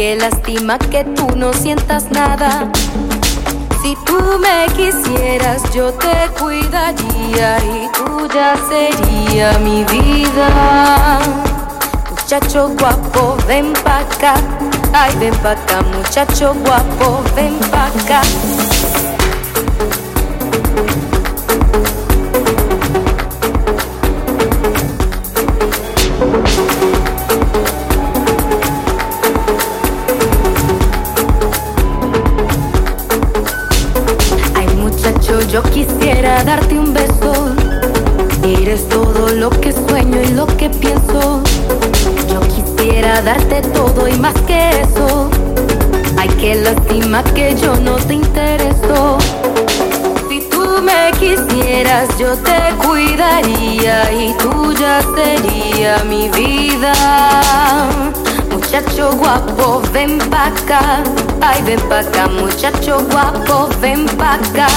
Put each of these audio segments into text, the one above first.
Ay, qué lástima que tú no sientas nada. Si tú me quisieras, yo te cuidaría y tú ya sería mi vida. Muchacho guapo, ven pa' acá. Ay, ven pa' acá, muchacho guapo, ven pa' acá. mi vida. Muchacho guapo, ven pa' acá. Ay, ven pa' acá, muchacho guapo, ven pa' acá.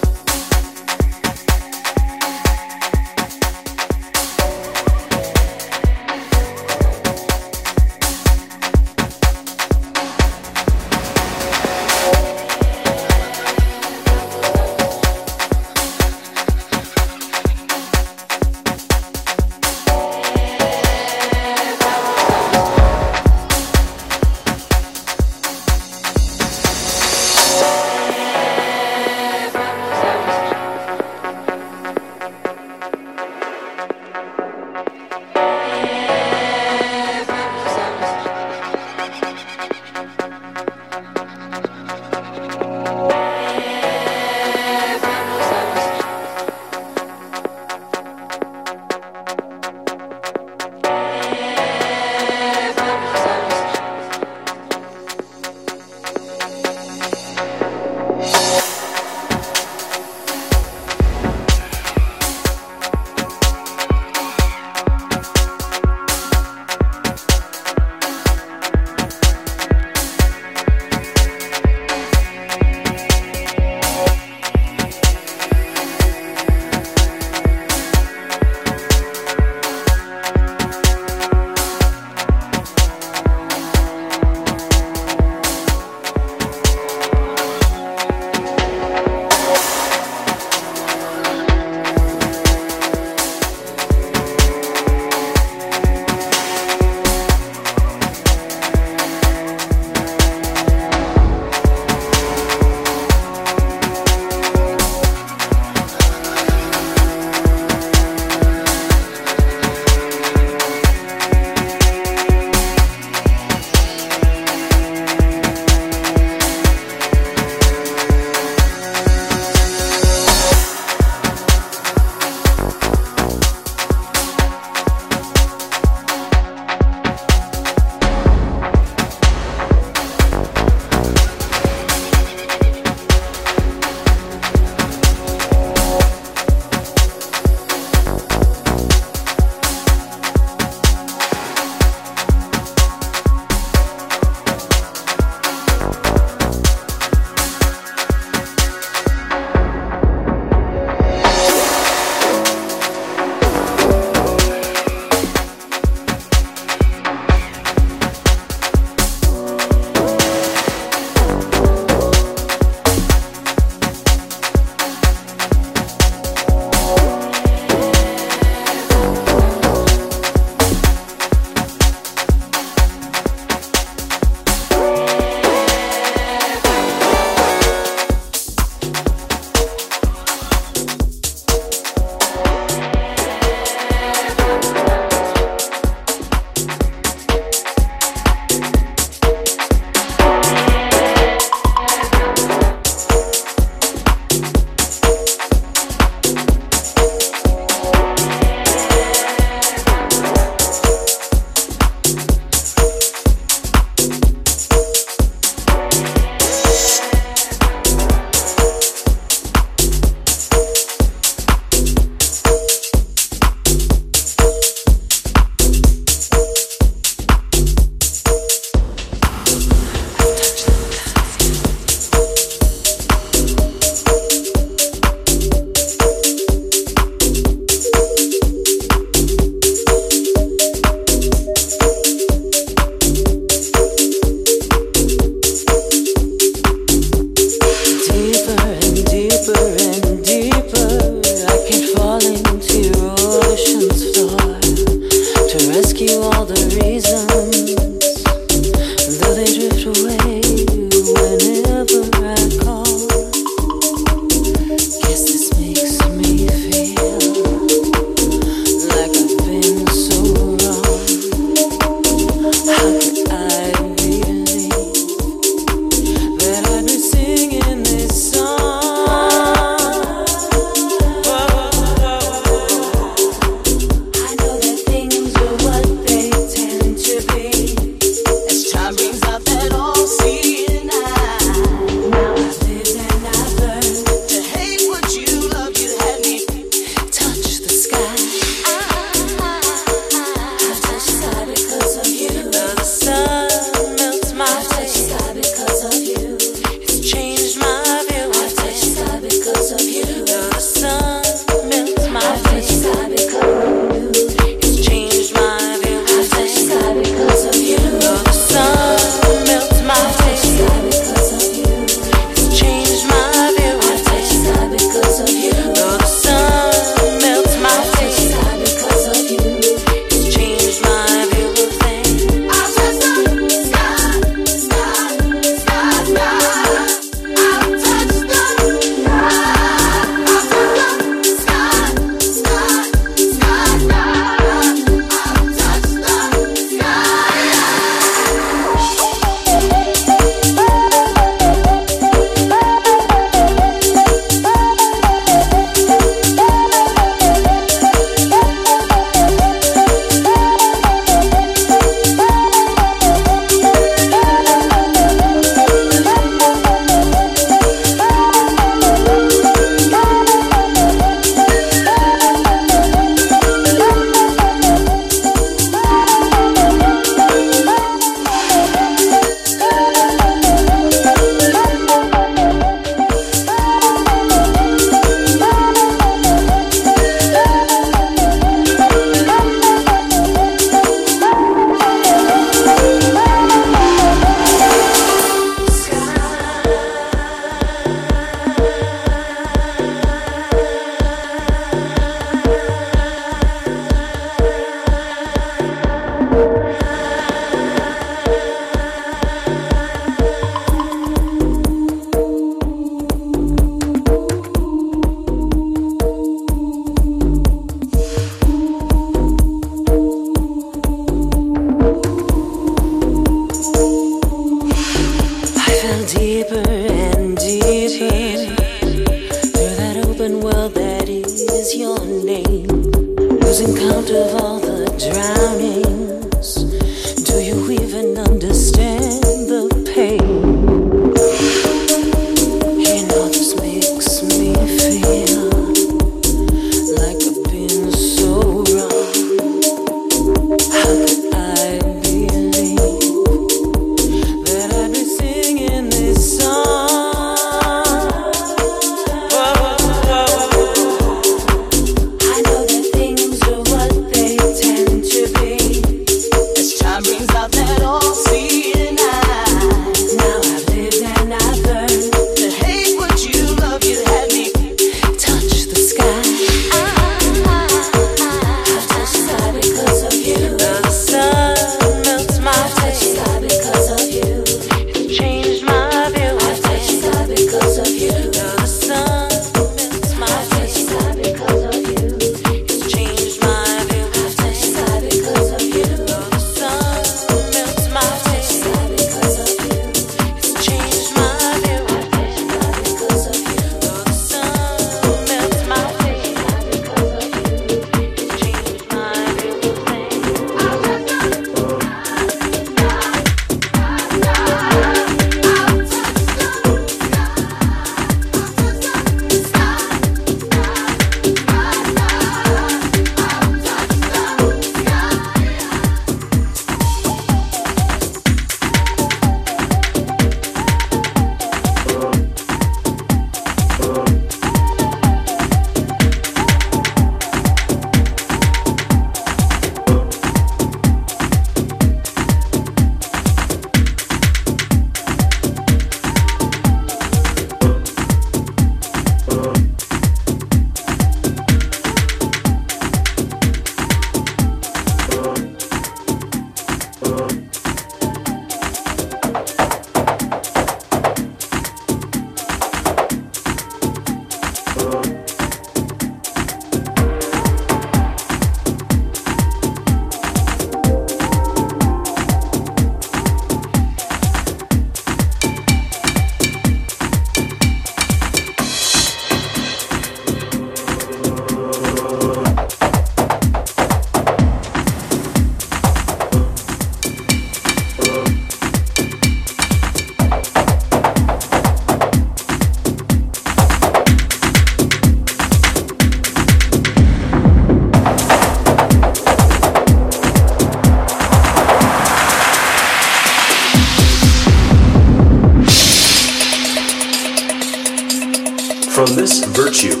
virtue,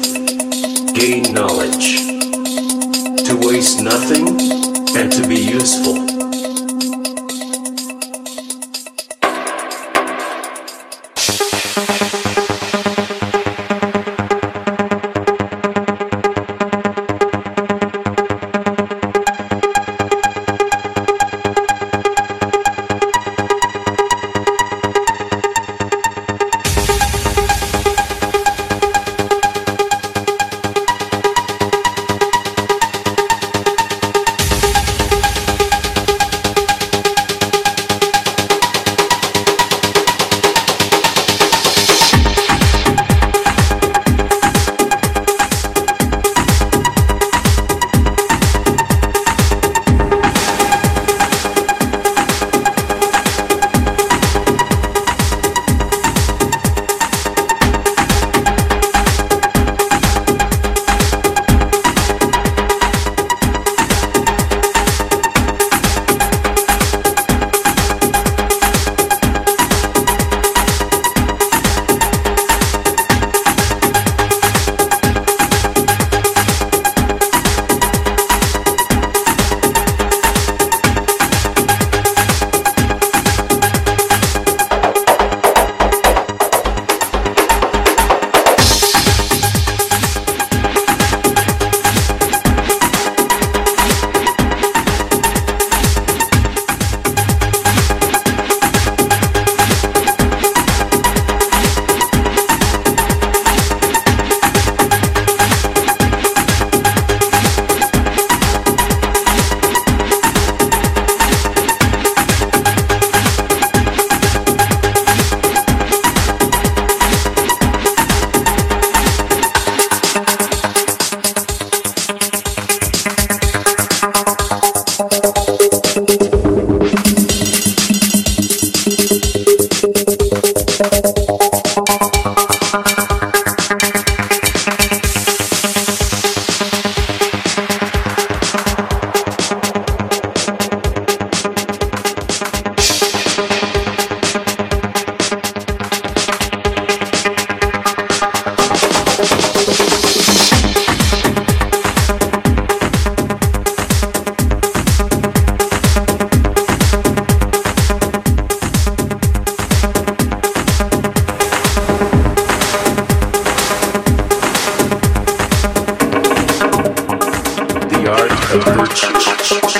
gain knowledge, to waste nothing, and to be useful. Hurt.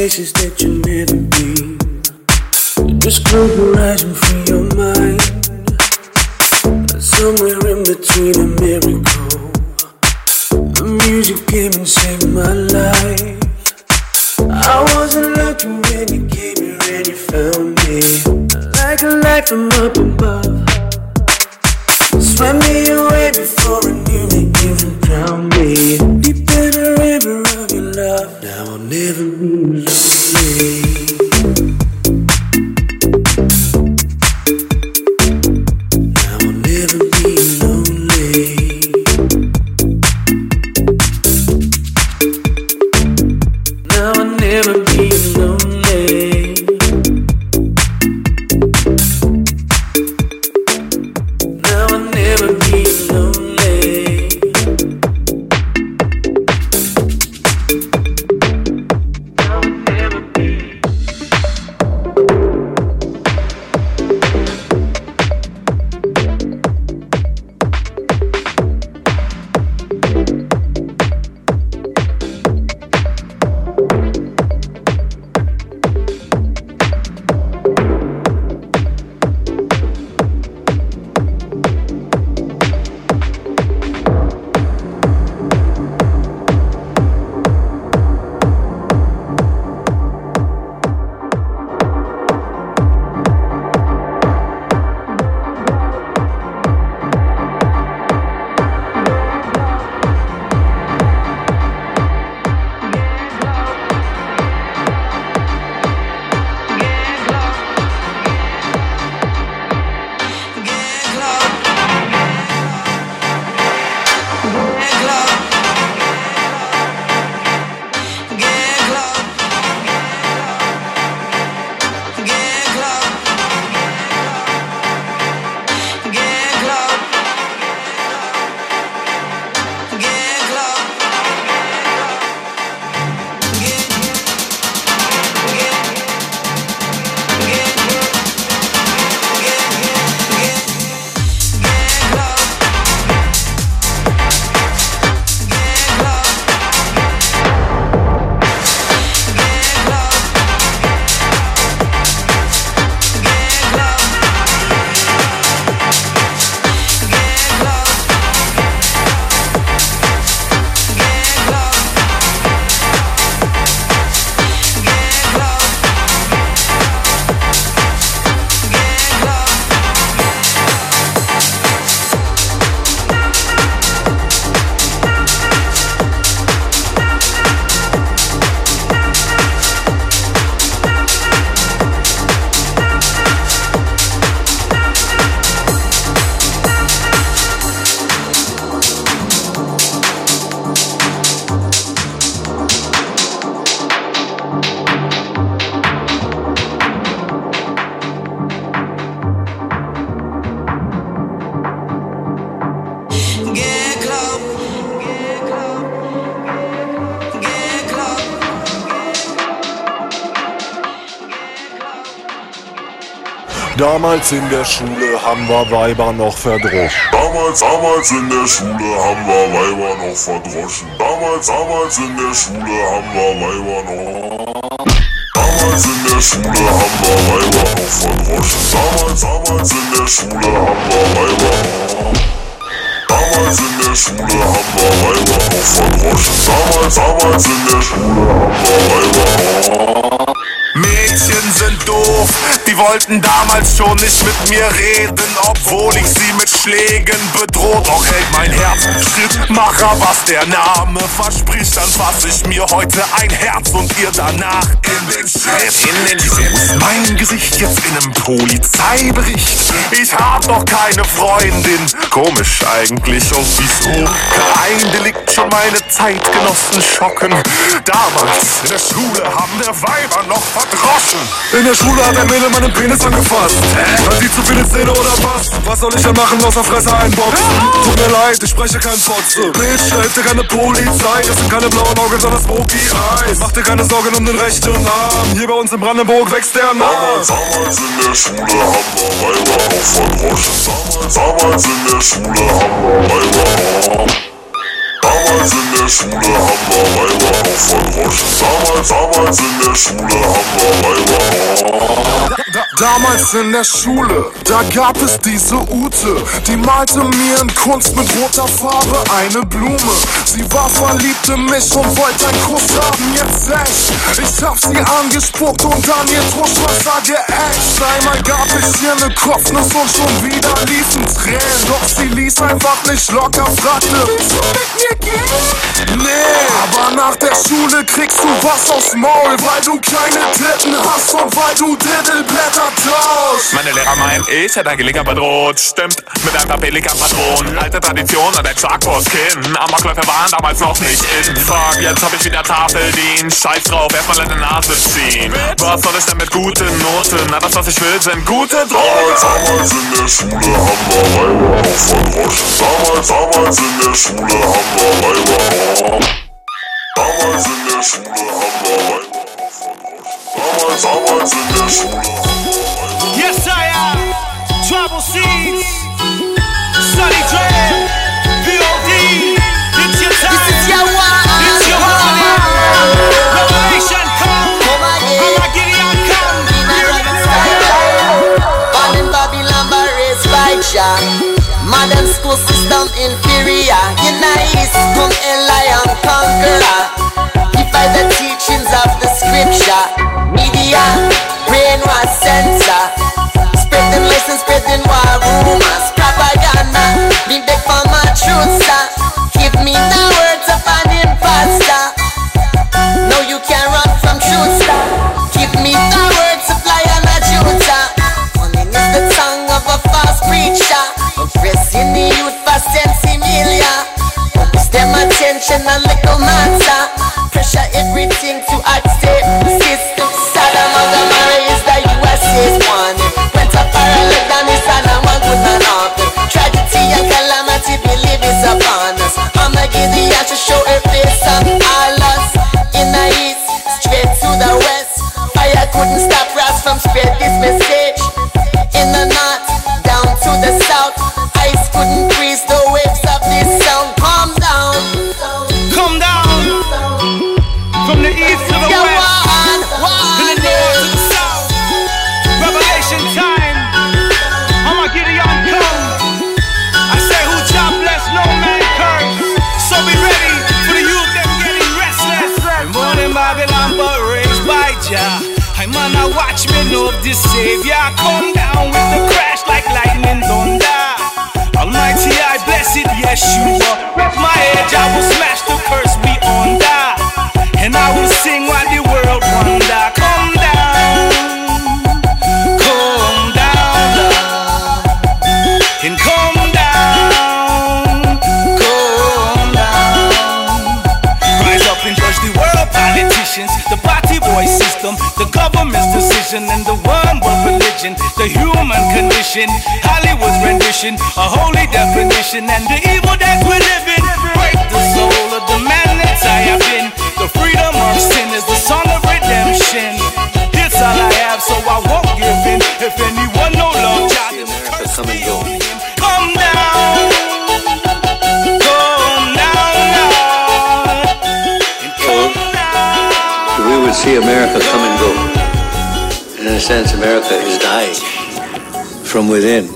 places Damals in der Schule haben wir Weiber noch verdroschen. Damals, damals in der Schule haben wir Weiber noch verdroschen. Damals, damals in der Schule haben wir Weiber noch. Damals in der Schule haben wir Weiber noch verdroschen. Damals, damals in der Schule haben wir Weiber noch. Damals in der Schule haben wir Weiber noch verdroschen. Damals, damals in der Schule haben wir Weiber noch. Mädchen sind doof, wollten damals schon nicht mit mir reden, obwohl ich sie mit Schlägen bedroht. Doch hält mein Herz Schrittmacher, was der Name verspricht, dann fass ich mir heute ein Herz und ihr danach in den Schritt. In den Schritt. Mein Gesicht jetzt in einem Polizeibericht. Ich hab noch keine Freundin. Komisch eigentlich und wieso? Kein Delikt schon meine Zeitgenossen schocken. Damals in der Schule haben der Weiber noch verdroschen. In der Schule hat ein Mädel meinen Penis angefasst. Hat sie zu viele Zähne oder was? Was soll ich denn machen, außer Fresse einboxen? Tut mir leid, ich spreche kein Fotze. Bitch, hilft dir keine Polizei. Das sind keine blauen Augen, sondern Smoky Eyes. Mach dir keine Sorgen um den rechten Arm. Hier bei uns in Brandenburg wächst der nach. damals in der Schule haben wir Weiber noch verdroschen. Damals, in der Schule haben wir Weiber noch. Damals in der Schule haben wir Weiber noch verdroschen. Damals, damals in der Schule haben wir Weiber noch. Da, damals in der Schule, da gab es diese Ute, die malte mir in Kunst mit roter Farbe eine Blume. Sie war verliebt in mich und wollte einen Kuss haben, jetzt echt. Ich hab sie angespuckt und an ihr Tuschwasser geäxt. Einmal gab ich ihr ne Kopfnuss und schon wieder liefen Tränen. Doch sie ließ einfach nicht locker, fragte, du mit mir? Nee, aber nach der Schule kriegst du was aufs Maul, weil du keine Titten hast und weil du Diddleblätter tauschst. Meine Lehrer meinen, ich hätte ein Gelegenheit bedroht. Stimmt, mit einem Papelika-Patron. Alte Tradition und ein Schlag vors Kinn. Amokläufe waren damals noch nicht in. Fuck, jetzt hab ich wieder Tafeldienst. Scheiß drauf, erstmal in die Nase ziehen. Was soll ich denn mit guten Noten? Na, das, was ich will, sind gute Drogen. damals in der Schule haben wir Weiber noch verdroschen. Damals, damals in der Schule haben wir Weiber noch verdroschen. Damals, damals in der Schule haben wir Yes, I am. Trouble Seeds. Sunny Dread. VOD. It's your time. This is your one. It's your money. Revelation come. Oh, come again. Gideon come. In a running style. Born in Babylon, but raised by Jah. Modern school system inferior. Come Eli conqueror. Defy the teachings of the scripture. Media, brainwash censor. Spreading lies and spreading war rumors. Propaganda, me beg for my truth, sir. Give me the words of an imposter. No, you can't run from truth, sir. Give me the words of lion and Judah. Money is the tongue of a false preacher. Oppressing the youth for attention a little matter. Pressure everything to accept system. Sodom and Gomorrah is the USA's one. Went up parallel than this and I want good man happen. Tragedy and calamity believe is upon us. I'ma give the to show her face on all us. In the east, straight to the west. Fire couldn't stop us from spread this message. In the north, Savior. Come down with the crash like lightning thunder. Almighty, I bless it, Yeshua. Rep my edge, I will smash the curse ambition, Hollywood's rendition, a holy definition, and the evil that we're living. Break the soul of the man that I have been. The freedom of sin is the song of redemption. It's all I have, so I won't give in. If anyone no love, child, come and go. Come down. We would see America come and go. In a sense, America is dying from within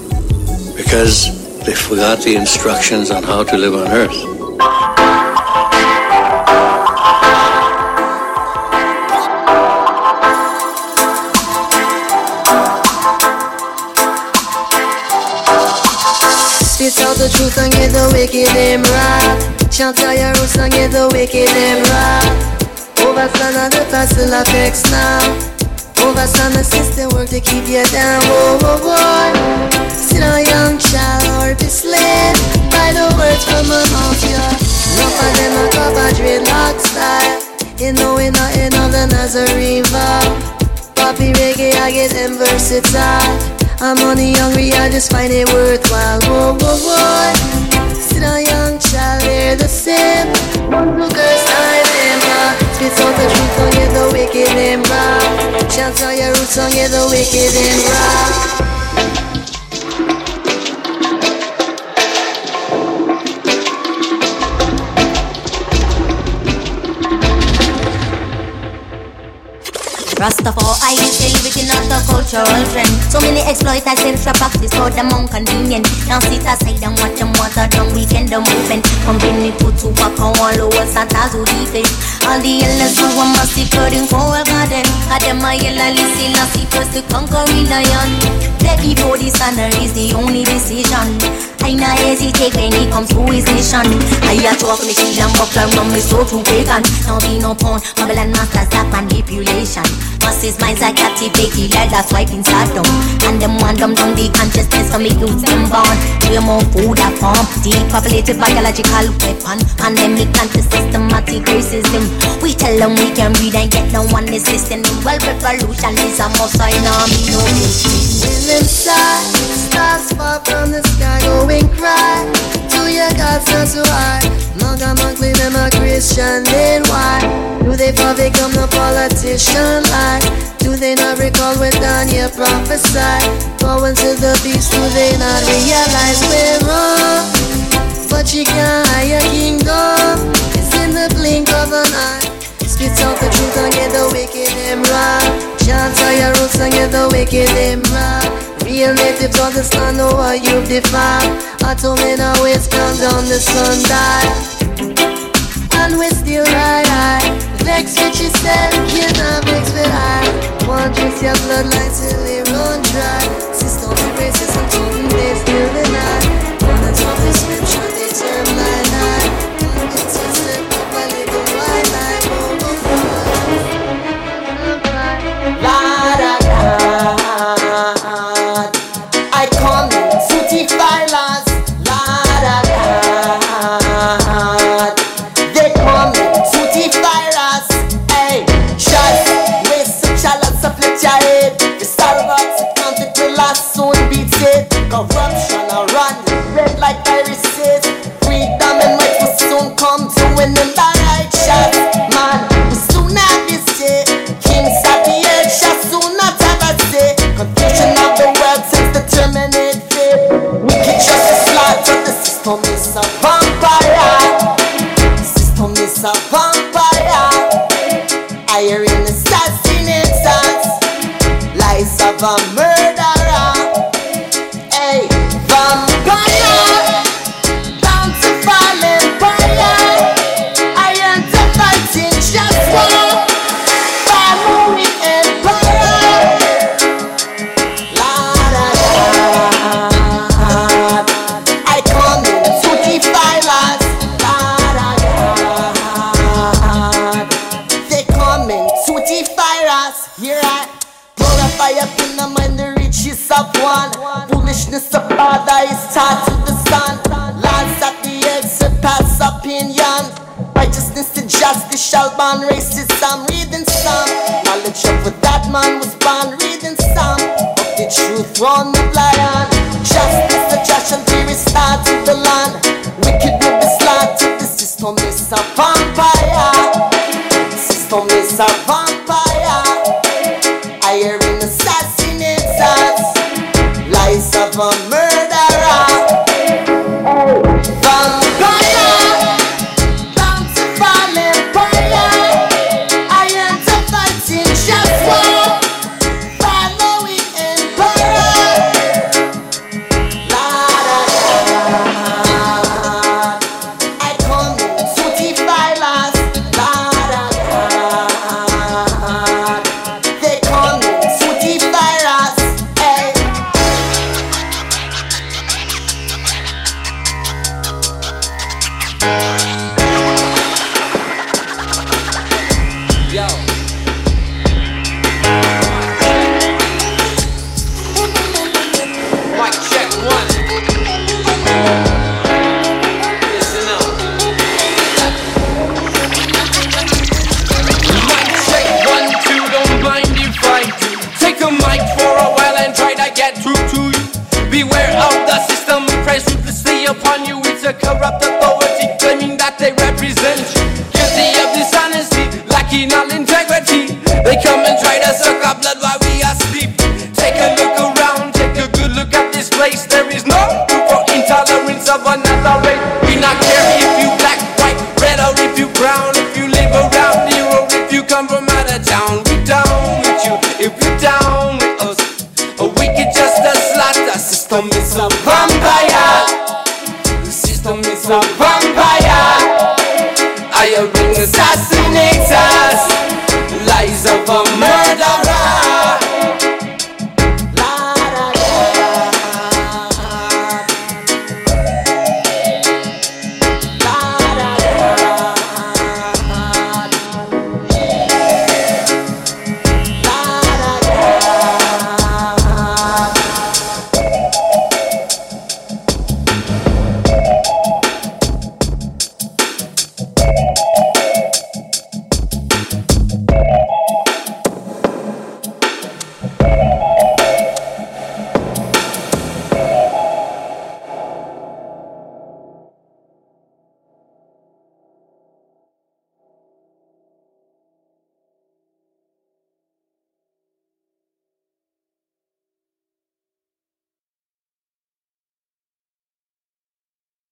because they forgot the instructions on how to live on earth. Spit out the truth and get the wicked them right. Shout out your roots and get the wicked them right. Overstand on the past still now. Overstand the system work to keep you down. Whoa, whoa, whoa. Sit a young child or be slave by the words from mouth, yeah. Enough of them a cup of dreadlock style. You know we nothing of the Nazarene vow. Poppy reggae, I get them versatile. I'm money hungry, I just find it worthwhile. Whoa, whoa, whoa. The same. One look girls, I them Spit out the truth, don't get the wicked and raw. Chant on your roots, don't get the wicked and raw. Rastafari is still within out the cultural trend. So many exploiters them trap practice for them inconvenient. Now sit aside and watch them water down weekend the movement. From Guinea to Tupac and all over Santa to defense. All the elders who are massacred in Coral Garden. Got them a yellow listen and first to conquer lion. That before the sun is the only decision. I not hesitate when it comes to his mission. I a talk me shield and buckler from me soul to pagan. Now be no pawn, Babylon masters that manipulation. Masses minds are captivated like that's wiping Saddam. And them want them down the consciousness to make youths them born. We more food at farm, depopulated biological weapon. Pandemic anti-systematic racism. We tell them we can read and get no one is listening. Well, revolution is a must, Know me no When inside, stars fall from the sky, go and cry. To your God's not so hard. Manga monthly, them a Christian, then why? Do they fall become the politician like? Do they not recall when Daniel prophesied? Going to the beast, do they not realize we're wrong? But you can't hire kingdom. It's in the blink of an eye. Spit out the truth and get the wicked them right. Chant out your roots and get the wicked them right. Real natives understand know what you've defined. I told me now it's count down the sundial. And we still ride high. Vex with yourself, you not vex with I. Want to your bloodline till it run dry. System of racism, something they still And justice shall ban racism. Reading some knowledge of that man was born. Reading some of the truth on the